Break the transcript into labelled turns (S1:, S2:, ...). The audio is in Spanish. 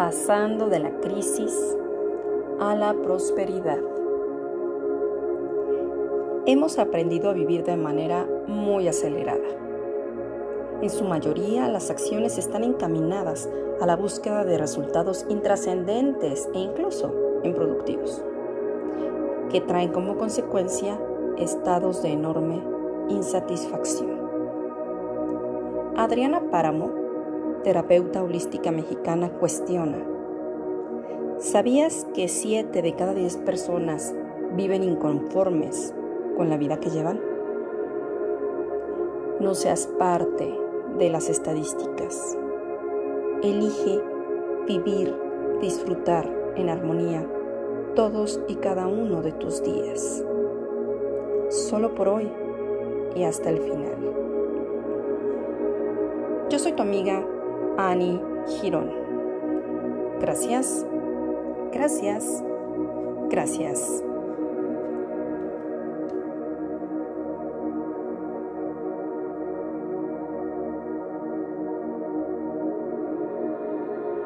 S1: pasando de la crisis a la prosperidad. Hemos aprendido a vivir de manera muy acelerada. En su mayoría, las acciones están encaminadas a la búsqueda de resultados intrascendentes e incluso improductivos, que traen como consecuencia estados de enorme insatisfacción. Adriana Páramo, terapeuta holística mexicana, cuestiona, ¿sabías que 7 de cada 10 personas viven inconformes con la vida que llevan? No seas parte de las estadísticas. Elige vivir, disfrutar en armonía todos y cada uno de tus días. Solo por hoy y hasta el final. Yo soy tu amiga Annie Girón. Gracias, gracias, gracias.